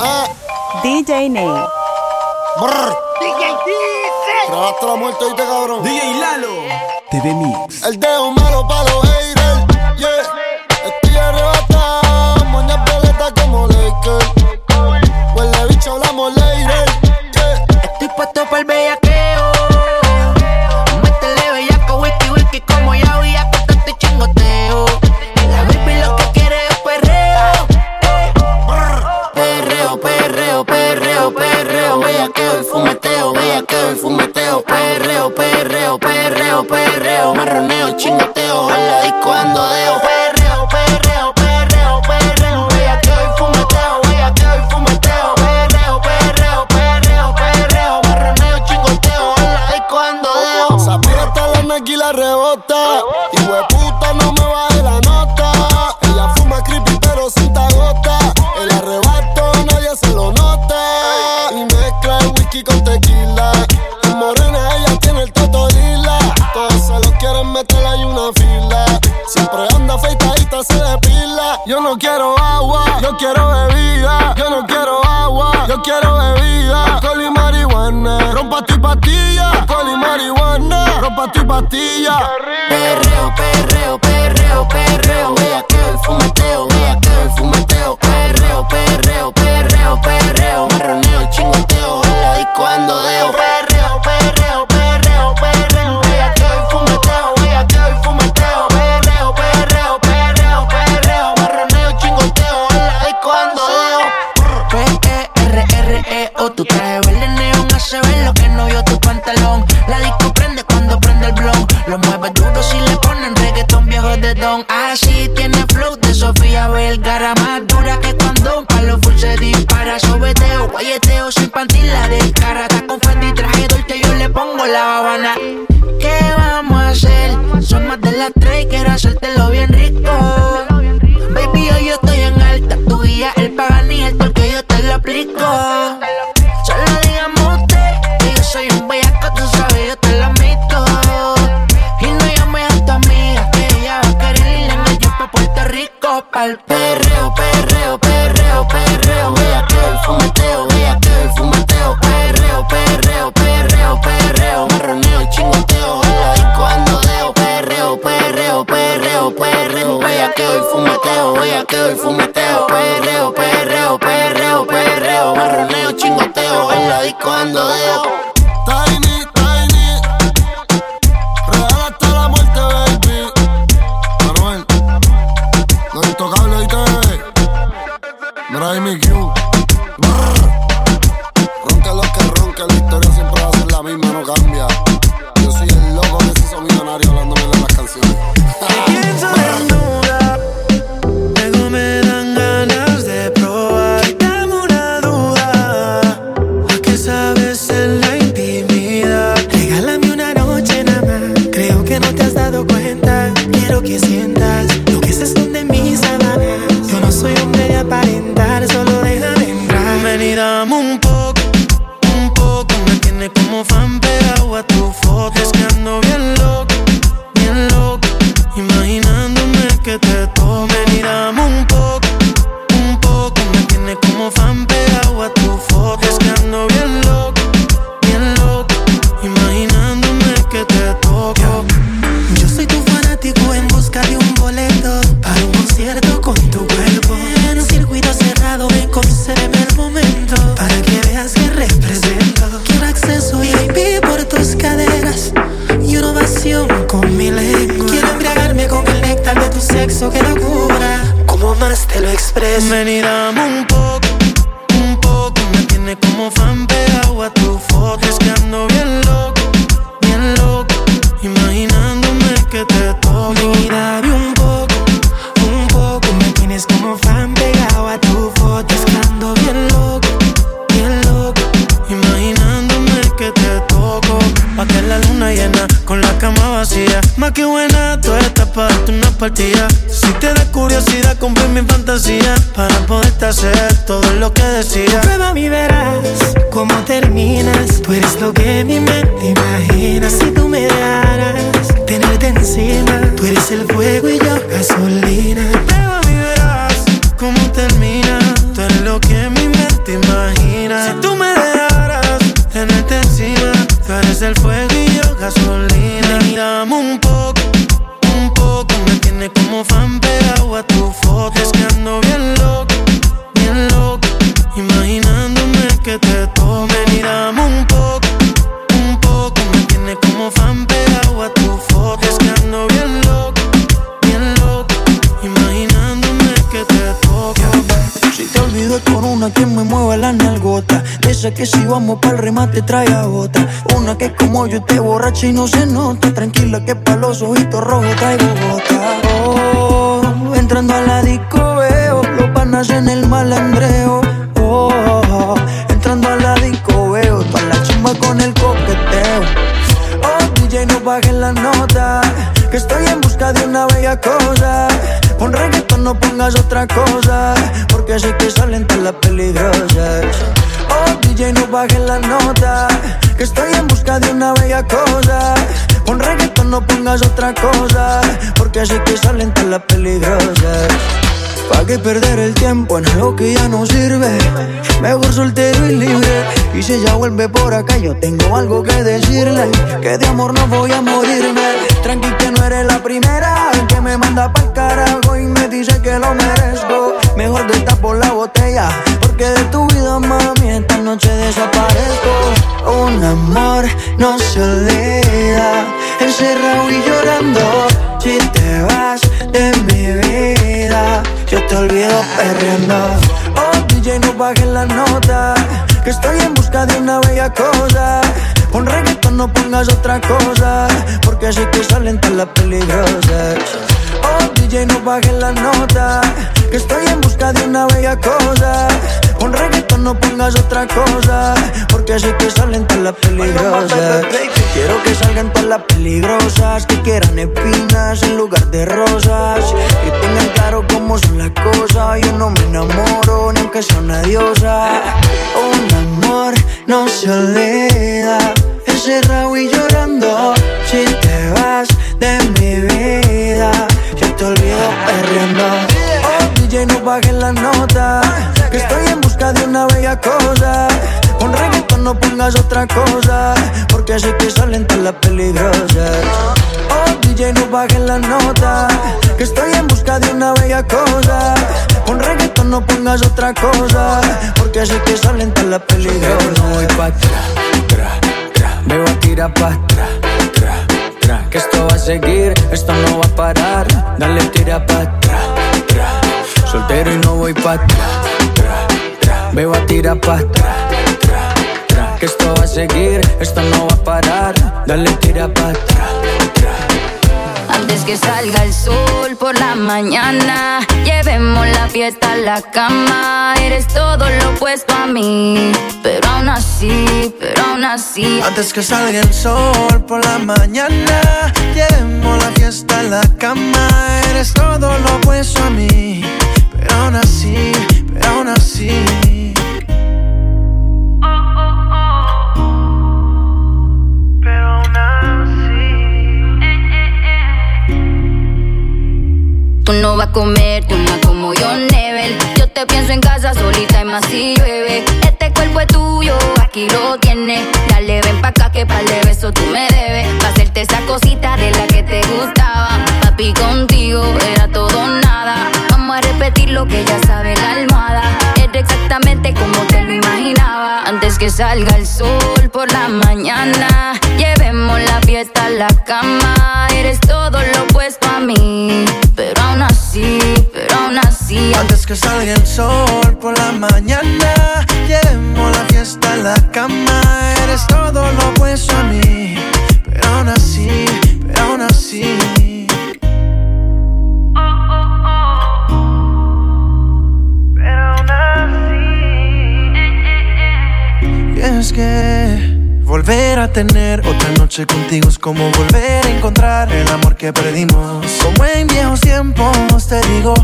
Ah. DJ Ney. Brr. DJ Dice. Trabajaste la muerte, oíste, cabrón. DJ Lalo. TV Mix. El dedo malo para los haters. Yeah. Estoy arrebatado. Moña peleta como Lakers. Huele bicho, hablamos later. Yeah. Estoy puesto para el bellaco. 去哪 pa' ti, pastilla. Perreo, perreo, perreo, perreo, perreo. Con una que me mueva la nalgota. Esa que si vamos pa'l remate trae a bota Una que como yo te borracha y no se nota. Tranquila que pa' los ojitos rojos traigo gota. Oh, entrando a la disco veo Los panas en el malandreo. Oh, entrando a la disco veo Toda la chumba con el coqueteo. Oh, DJ no bajes la nota Que estoy en busca de una bella cosa. Pon reggaeton, no pongas otra cosa Porque así que Oh, DJ, no bajes la nota. Que estoy en busca de una bella cosa. Con reggaeton no pongas otra cosa. Porque así que salen todas las peligrosas. ¿Pa' qué perder el tiempo en algo que ya no sirve? Mejor soltero y libre. Y si ella vuelve por acá, yo tengo algo que decirle. Que de amor no voy a morirme. Tranqui que no eres la primera que me manda pa'l carajo dice que lo merezco. Mejor por la botella, porque de tu vida, mami, esta noche desaparezco. Un amor no se olvida, encerrado y llorando. Si te vas de mi vida, yo te olvido perreando. Oh, DJ, no bajes la nota, que estoy en busca de una bella cosa. Con reggaeton no pongas otra cosa, porque así que salen todas las peligrosas. Oh, DJ, no bajes la nota, que estoy en busca de una bella cosa. Con reggaeton no pongas otra cosa, porque así que salen todas las peligrosas. Quiero que salgan todas las peligrosas, que quieran espinas en lugar de rosas. Que tengan claro cómo son las cosas, yo no me enamoro ni aunque sea una diosa. Un amor no se olvida, encerrado y pongas otra cosa, porque así que salen todas las peligrosas. Oh, DJ, no bajes la nota, que estoy en busca de una bella cosa. Con reggaeton no pongas otra cosa, porque así que salen todas las peligrosas. No voy pa' atrás, tra, tra, me voy a tirar pa' atrás, tra, tra, que esto va a seguir, esto no va a parar, dale tira pa' atrás, tra, soltero y no voy pa' atrás, tra, tra, me voy a tirar pa' tra, tra, que esto va a seguir, esto no va a parar, dale tira pa' atrás, tra. Antes que salga el sol por la mañana, llevemos la fiesta a la cama. Eres todo lo opuesto a mí, pero aún así, pero aún así. Antes que salga el sol por la mañana, llevemos la fiesta a la cama. Eres todo lo opuesto a mí, pero aún así, pero aún así. Tú no vas a comerte una como yo, Nebel. Yo te pienso en casa solita y más si llueve. Este cuerpo es tuyo, aquí lo tienes. Dale, ven pa' acá que par de besos tú me debes. Pa' hacerte esa cosita de la que te gustaba. Papi, contigo era todo nada. Vamos a repetir lo que ya sabe la almohada. Era exactamente como te lo imaginaba. Antes que salga el sol por la mañana, llevemos la fiesta a la cama. Eres todo lo opuesto Salga el sol por la mañana, llevemos la fiesta a la cama. Eres todo lo opuesto a mí, pero aún así, pero aún así. Es que volver a tener otra noche contigo es como volver a encontrar el amor que perdimos. Como en viejos tiempos te digo,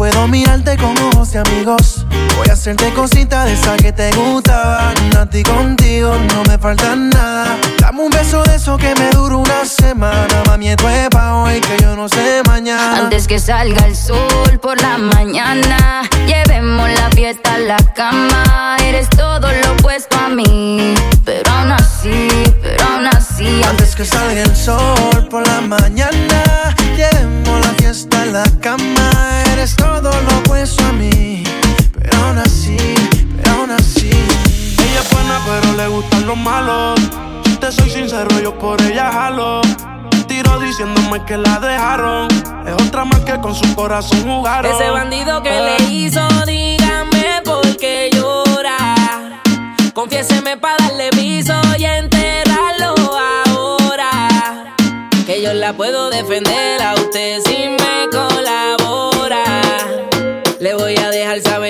puedo mirarte con ojos de amigos. Voy a hacerte cositas de esa que te gustaban. A ti contigo no me falta nada. Dame un beso de eso que me dura una semana. Mami, esto es pa' hoy que yo no sé mañana. Antes que salga el sol por la mañana, llevemos la fiesta a la cama. Eres todo lo opuesto a mí. Pero aún así, pero aún así. Antes que salga el sol por la mañana, llevemos la fiesta en la cama. Eres todo lo opuesto a mí. Aún así, pero aún así. Ella es buena, pero le gustan los malos. Si te soy sincero, yo por ella jalo tiro diciéndome que la dejaron. Es otra más que con su corazón jugaron. Ese bandido que le hizo, dígame por qué llora. Confiéseme para darle piso y enterrarlo ahora. Que yo la puedo defender a usted si me colabora. Le voy a dejar saber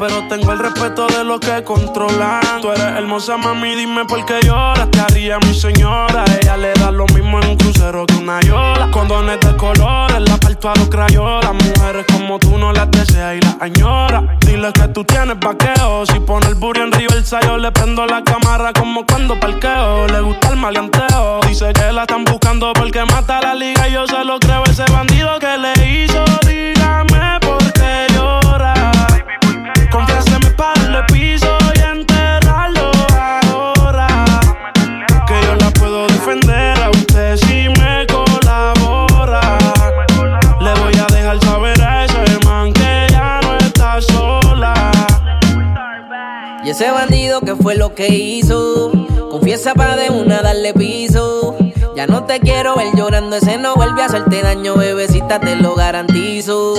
Pero tengo el respeto de los que controlan. Tú eres hermosa, mami, dime por qué lloras. Te haría mi señora. Ella le da lo mismo en un crucero que una yola. Condones de colores, la parto a los crayolas. Mujeres como tú no las deseas y las añora. Dile que tú tienes vaqueo. Si pone el burro en el yo le prendo la cámara como cuando parqueo. Le gusta el maleanteo. Dice que la están buscando porque mata la liga y yo se lo creo. Ese bandido que le hizo, dígame Ese bandido que fue lo que hizo. Confiesa para de una darle piso. Ya no te quiero ver llorando, ese no vuelve a hacerte daño, bebecita, te lo garantizo.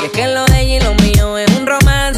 Y es que lo de ella y lo mío es un romance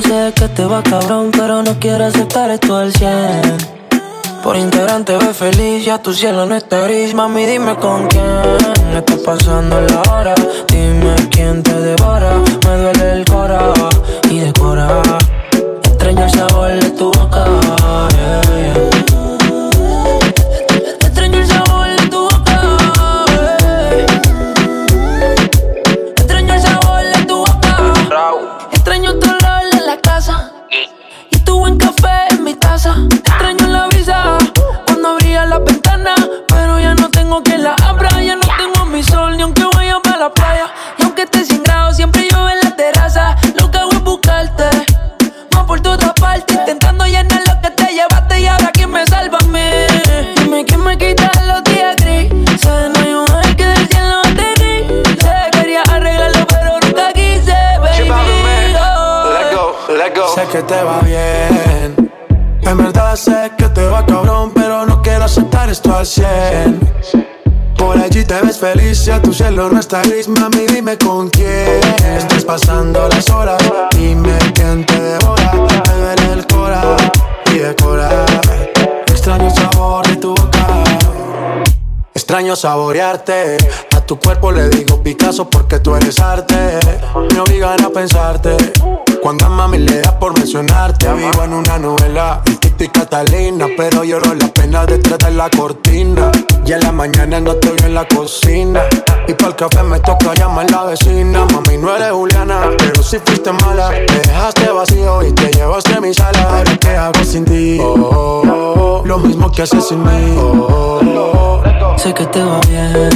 sé que te va cabrón, pero no quiero aceptar esto al 100. Por integrante ve feliz, ya tu cielo no está gris. Mami, dime con quién está pasando la hora. Dime quién te devora Me duele el cora y decora. Extraño el sabor de tu boca Esté sin grado Siempre llueve en la terraza. Lo que hago es buscarte Más por toda parte Intentando llenar lo que te llevaste Y ahora quién me salva a mí. Dime quién me quita los días grises. No hay un ángel que del cielo aterrice Quería arreglarlo pero nunca quise Baby, oh. Sé que te va bien. En verdad sé que te va cabrón, pero no quiero aceptar esto al 100. Por allí te ves feliz, si a tu cielo no está gris, mami, dime con quién estás pasando las horas. Dime quién te devora, me duele el cora y decora. Extraño sabor de tu boca. Extraño saborearte, a tu cuerpo le digo Picasso porque tú eres arte. Me obligan a pensarte cuando a mami le da por mencionarte, Te vivo en una novela. Tito y Catalina, pero lloro la pena detrás de la cortina. Y en la mañana no estoy en la cocina. Y para el café me toca llamar la vecina. Mami, no eres Juliana, pero si fuiste mala. Te dejaste vacío y te llevaste a mi sala. Ahora qué hago sin ti. Oh, oh, oh, Lo mismo que haces sin mí. Oh, oh, sé que te va bien.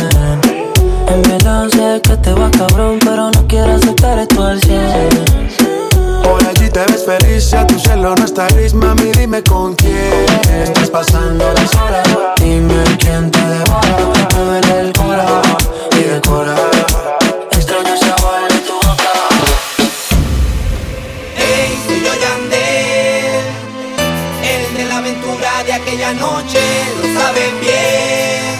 En verdad sé que te va cabrón, pero no quiero aceptar esto al 100. Por allí te ves feliz, si a tu cielo no está gris, mami, dime con quién. Estás pasando las horas, dime quién te devora. Te duele el cora y decora. Extraño sabor de tu boca. Ey, soy yo Yandel, el de la aventura de aquella noche, lo saben bien.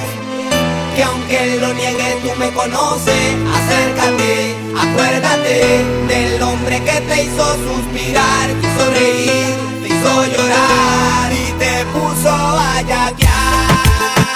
Que aunque lo niegue, tú me conoces, acércate Acuérdate del hombre que te hizo suspirar, te hizo reír, te hizo llorar y te puso a yaquear.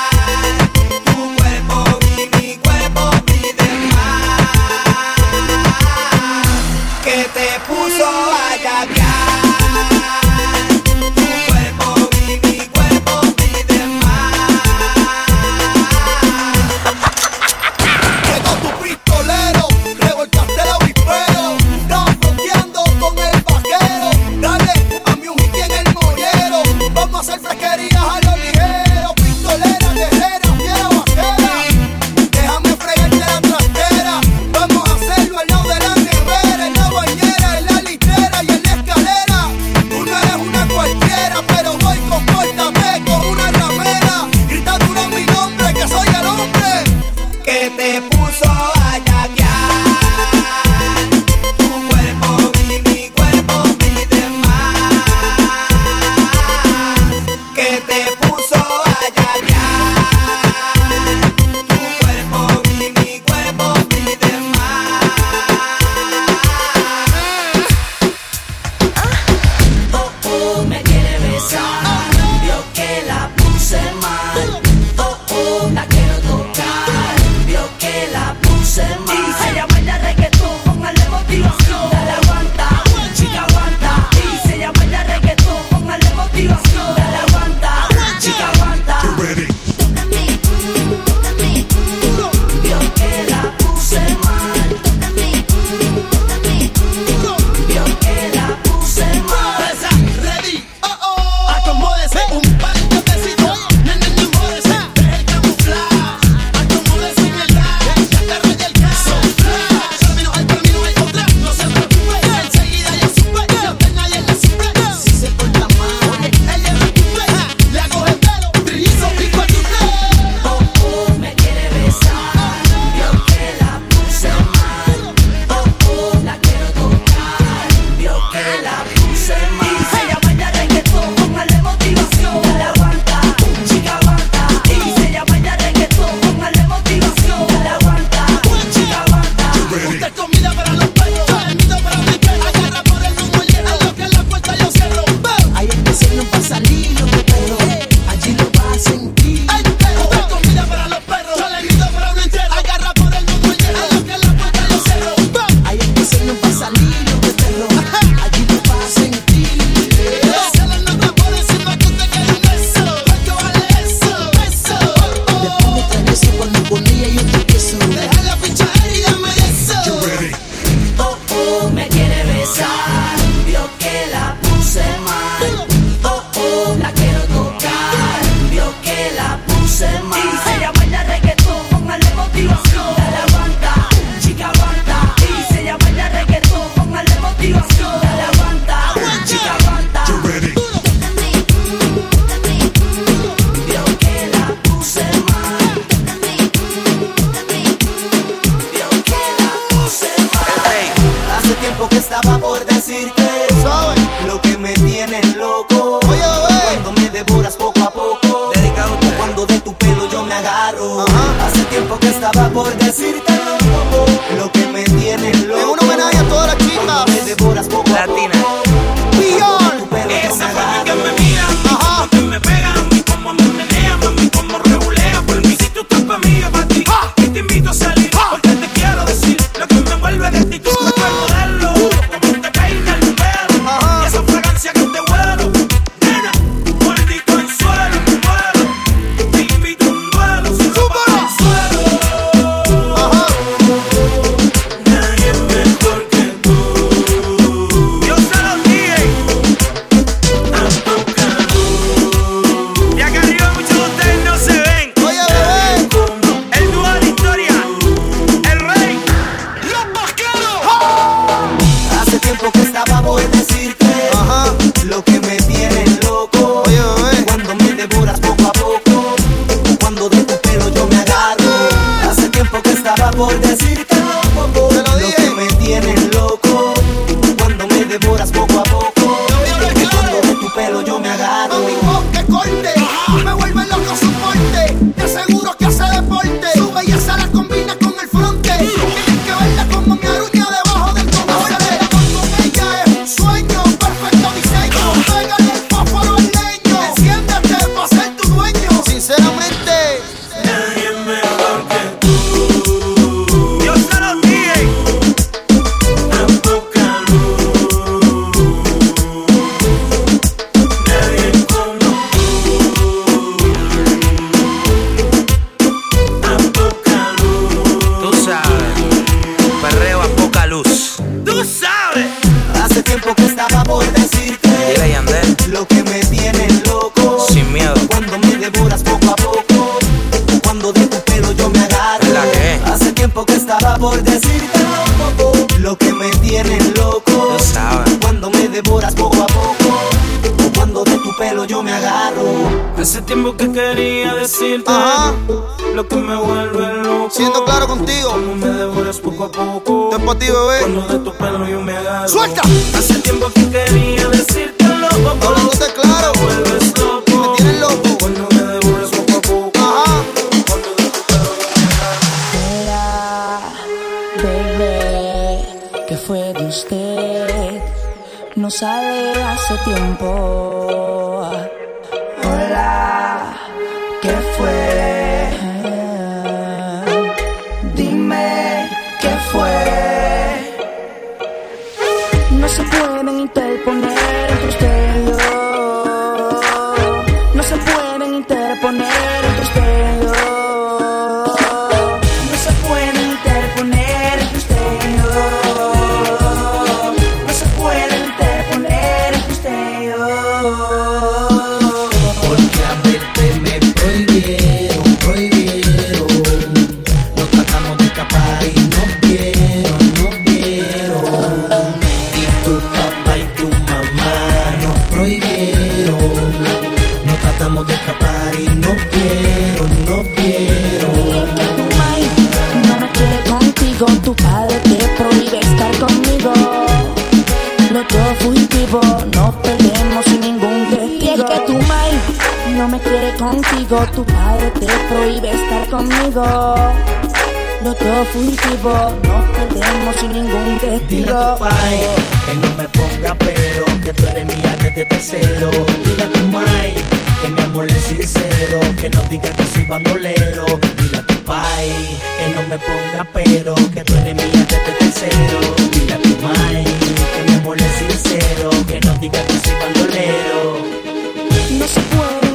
Hace tiempo que quería decirte lo que me vuelve loco. Siendo claro contigo, como me devoras poco a poco. Te ti. Cuando de tu pelo yo me agarro. Suelta. Hace tiempo que quería decirte loco. Hablándote claro. Me vuelves loco. Me tienes loco. Cuando me devoras poco a poco. Ajá. Cuando de tu pelo yo me agarro. Era, bebé, que fue de usted. No sale hace tiempo alive. conmigo. Los dos fugitivos nos perdemos sin ningún testigo. Dile a tu pai que no me ponga pero, que tú eres mía desde tercero. Dile a tu mai que mi amor es sincero, que no diga que soy bandolero. Dile a tu pai que no me ponga pero, que tú eres mía desde tercero. Dile a tu mai que mi amor es sincero, que no diga que soy bandolero. No se puede.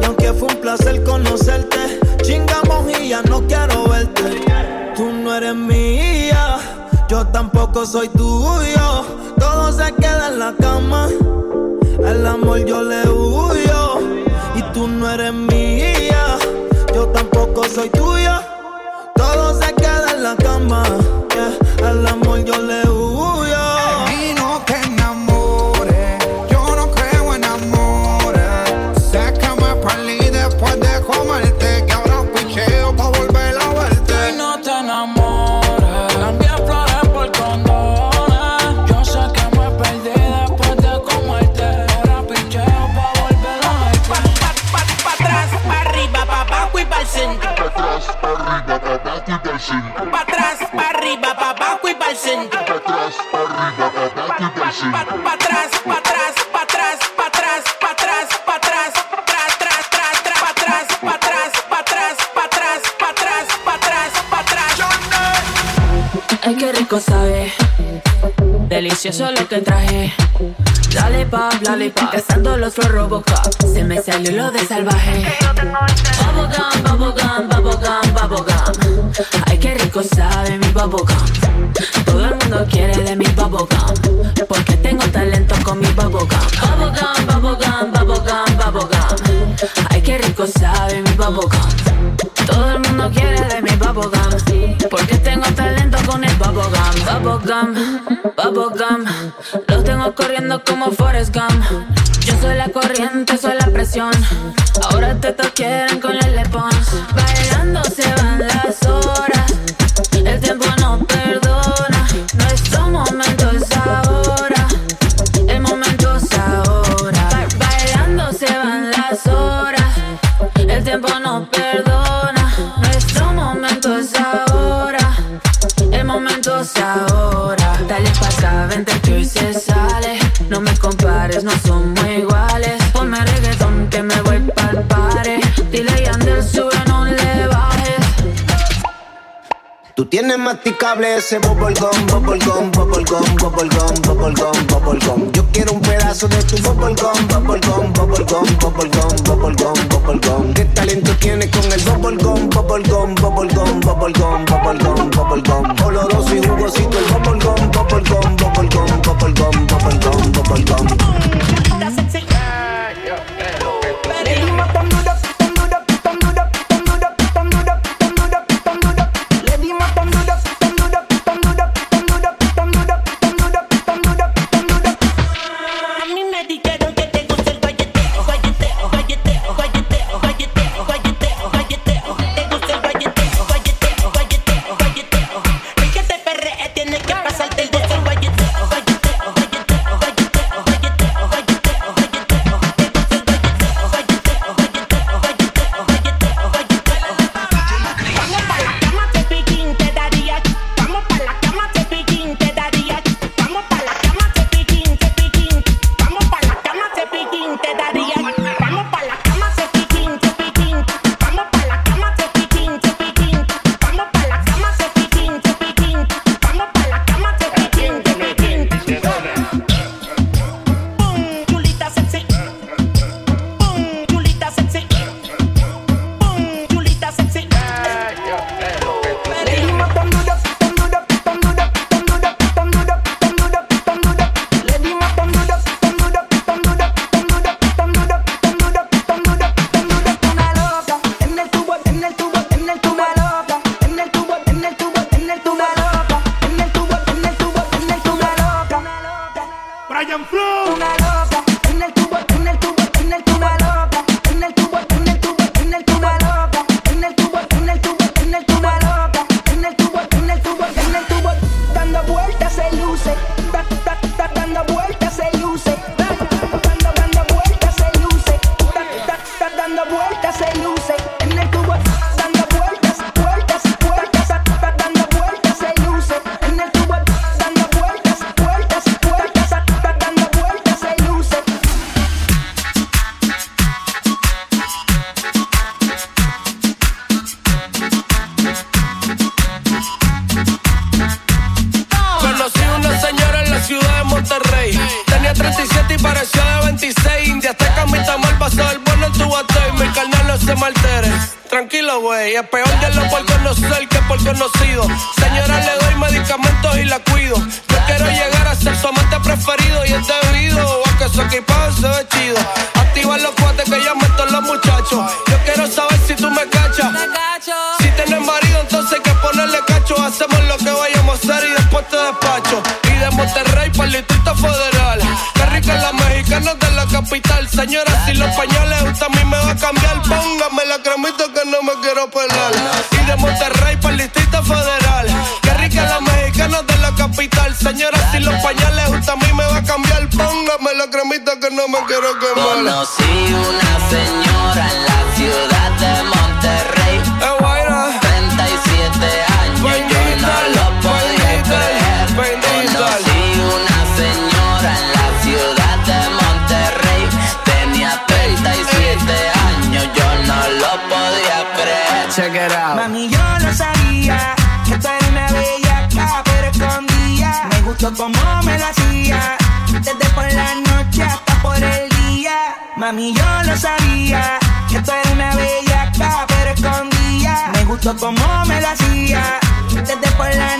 Y aunque fue un placer conocerte, chingamos y ya no quiero verte. Tú no eres mía, yo tampoco soy tuyo. Todo se queda en la cama. El amor yo le huyo y tú no eres mía. Yo tampoco soy tuya. Todo se queda en la cama. yeah. El amor yo le huyo. Y pa'l centro. Pa' atrás, pa' arriba, pa' abajo y pa' el centro. Pa' atrás, pa' arriba, pa' abajo y pa'l centro. Pa' pa' atrás, pa' atrás, pa' atrás, pa' atrás, pa' atrás, pa' atrás, tras, tras, tras, tras, pa' atrás, pa' atrás, pa' atrás, pa' atrás, pa' atrás, pa' atrás, pa' atrás. Ay, qué rico sabe. Delicioso lo que traje. Dale pop, dale pop. Cazando los Robocop. Se me salió lo de salvaje. Bubblegum, bubblegum, bubblegum, bubblegum. Ay, qué rico sabe mi bubblegum. Todo el mundo quiere de mi bubblegum. Porque tengo talento con mi bubblegum. Bubblegum, bubblegum, bubblegum, bubblegum. Ay, qué rico sabe mi bubblegum. Todo el mundo quiere de mi bubblegum. Bubblegum. Bubblegum. Los tengo corriendo como Forrest Gump. Yo soy la corriente, soy la presión. Ahora te quieren con el Tú tienes masticable ese bubblegum, bubblegum, bubblegum, bubblegum, bubblegum, bubblegum. Yo quiero un pedazo de tu bubblegum, bubblegum, bubblegum, bubblegum, bubblegum, bubblegum. ¿Qué talento tienes con el bubblegum, bubblegum, bubblegum, bubblegum, bubblegum, bubblegum? Oloroso y jugosito el bubblegum, bubblegum, bubblegum, bubblegum, bubblegum, bubblegum. A lacramito que no me quiero pelar. Y de Monterrey para el Distrito Federal. Qué rica la mexicana de la capital. Señora, si los pañales justo a mí me va a cambiar, póngame lacramito que no me quiero quemar. Conocí una señora Mami, yo lo sabía. Que tú eres una bellaca, pero escondía. Me gustó como me lo hacía. Desde por la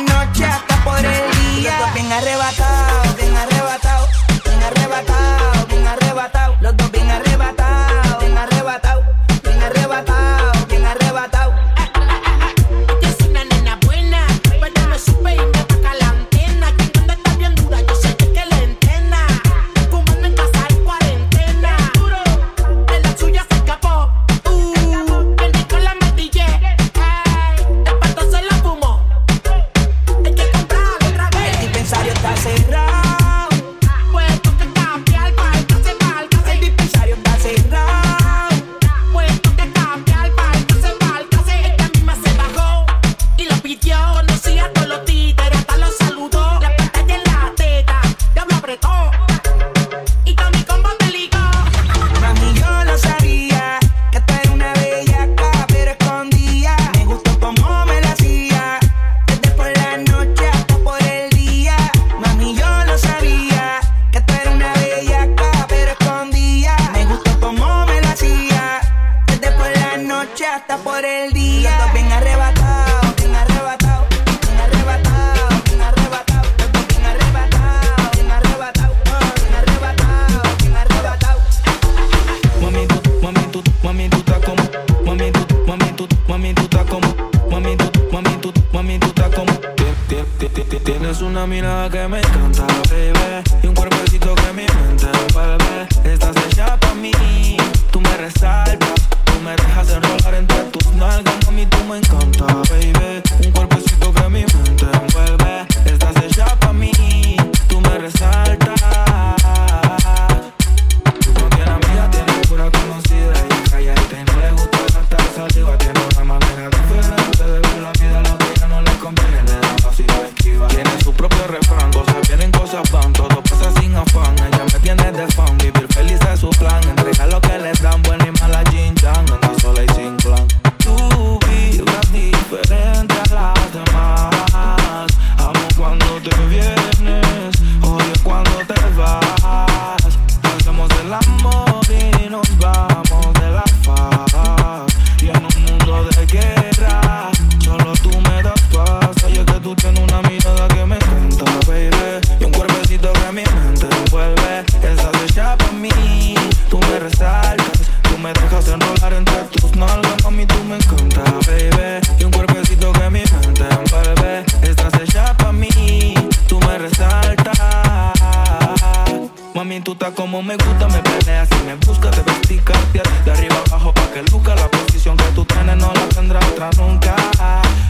mami, tú estás como me gusta, me planeas y me busca, te vestí cartier de arriba abajo pa' que luca la posición que tú tienes no la tendrá otra nunca.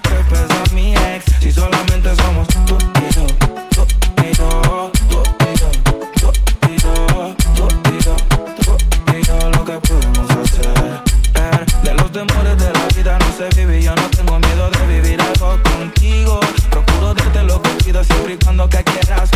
¿Qué pesa mi ex si solamente somos tú y yo, tú y yo, tú y yo, tú y yo, tú y yo, tú y yo, lo que podemos hacer. De los temores de la vida no se vive, yo no tengo miedo de vivir algo contigo. Procuro darte lo que pido siempre y cuando que quieras.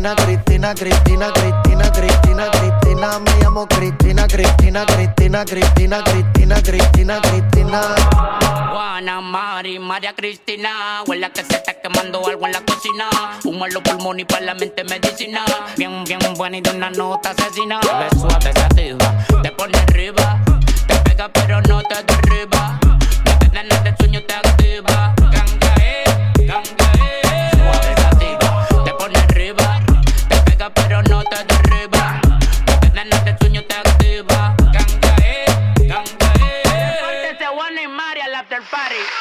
Cristina, Cristina, Cristina, Cristina, Cristina, Cristina. Me llamo Cristina, Cristina, Cristina, Cristina, Cristina, Cristina, Cristina. Juana, Mari, María Cristina. Huela que se está quemando algo en la cocina. Humo en los pulmones y para la mente medicina. Bien, bien buena y de una nota asesina. Te suave, sativa, te pone arriba. Te pega pero no te derriba. No te, no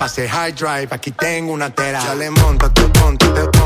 Pase high drive, aquí tengo una tera. Ya le monto, te monto, te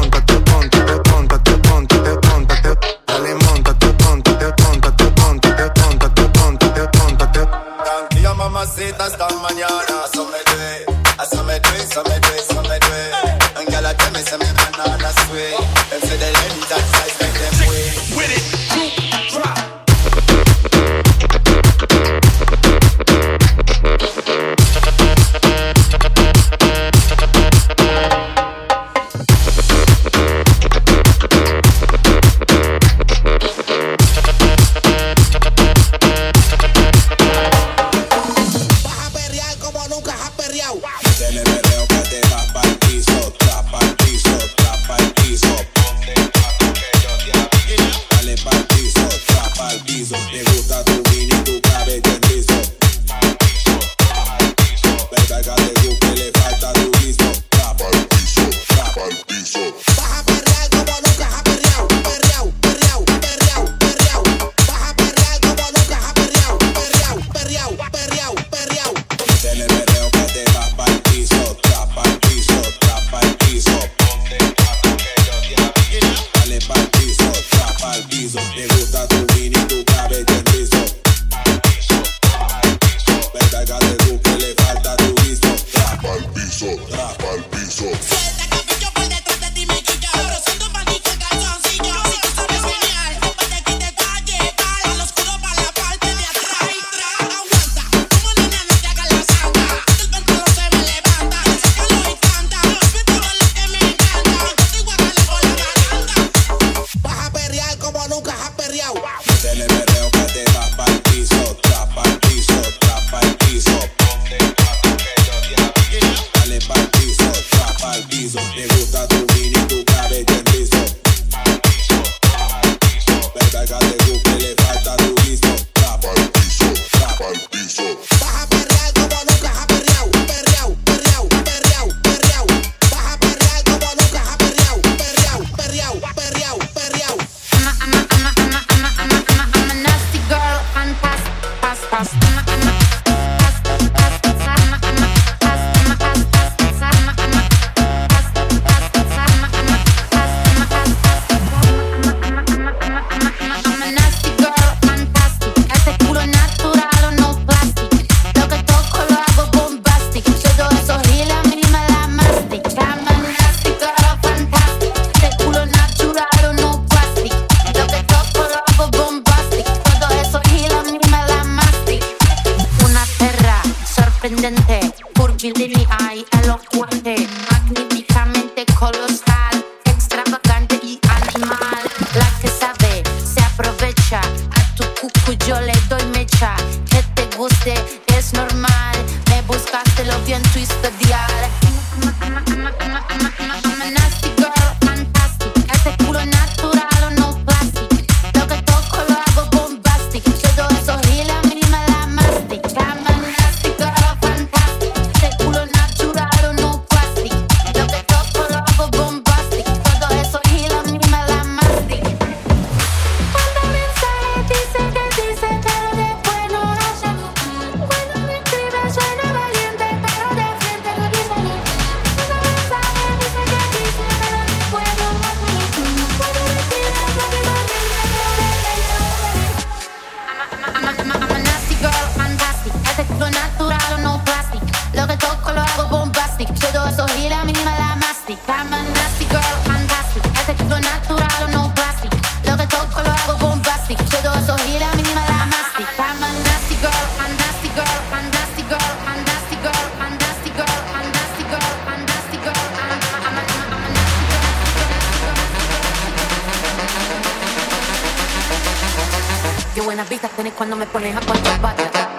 Yo buenas vistas tenés cuando me pones a contar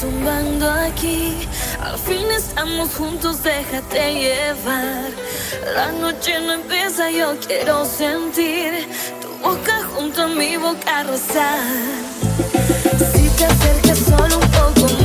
tumbando aquí. Al fin estamos juntos, déjate llevar. La noche no empieza, yo quiero sentir tu boca junto a mi boca rozar. Si te acercas solo un poco más.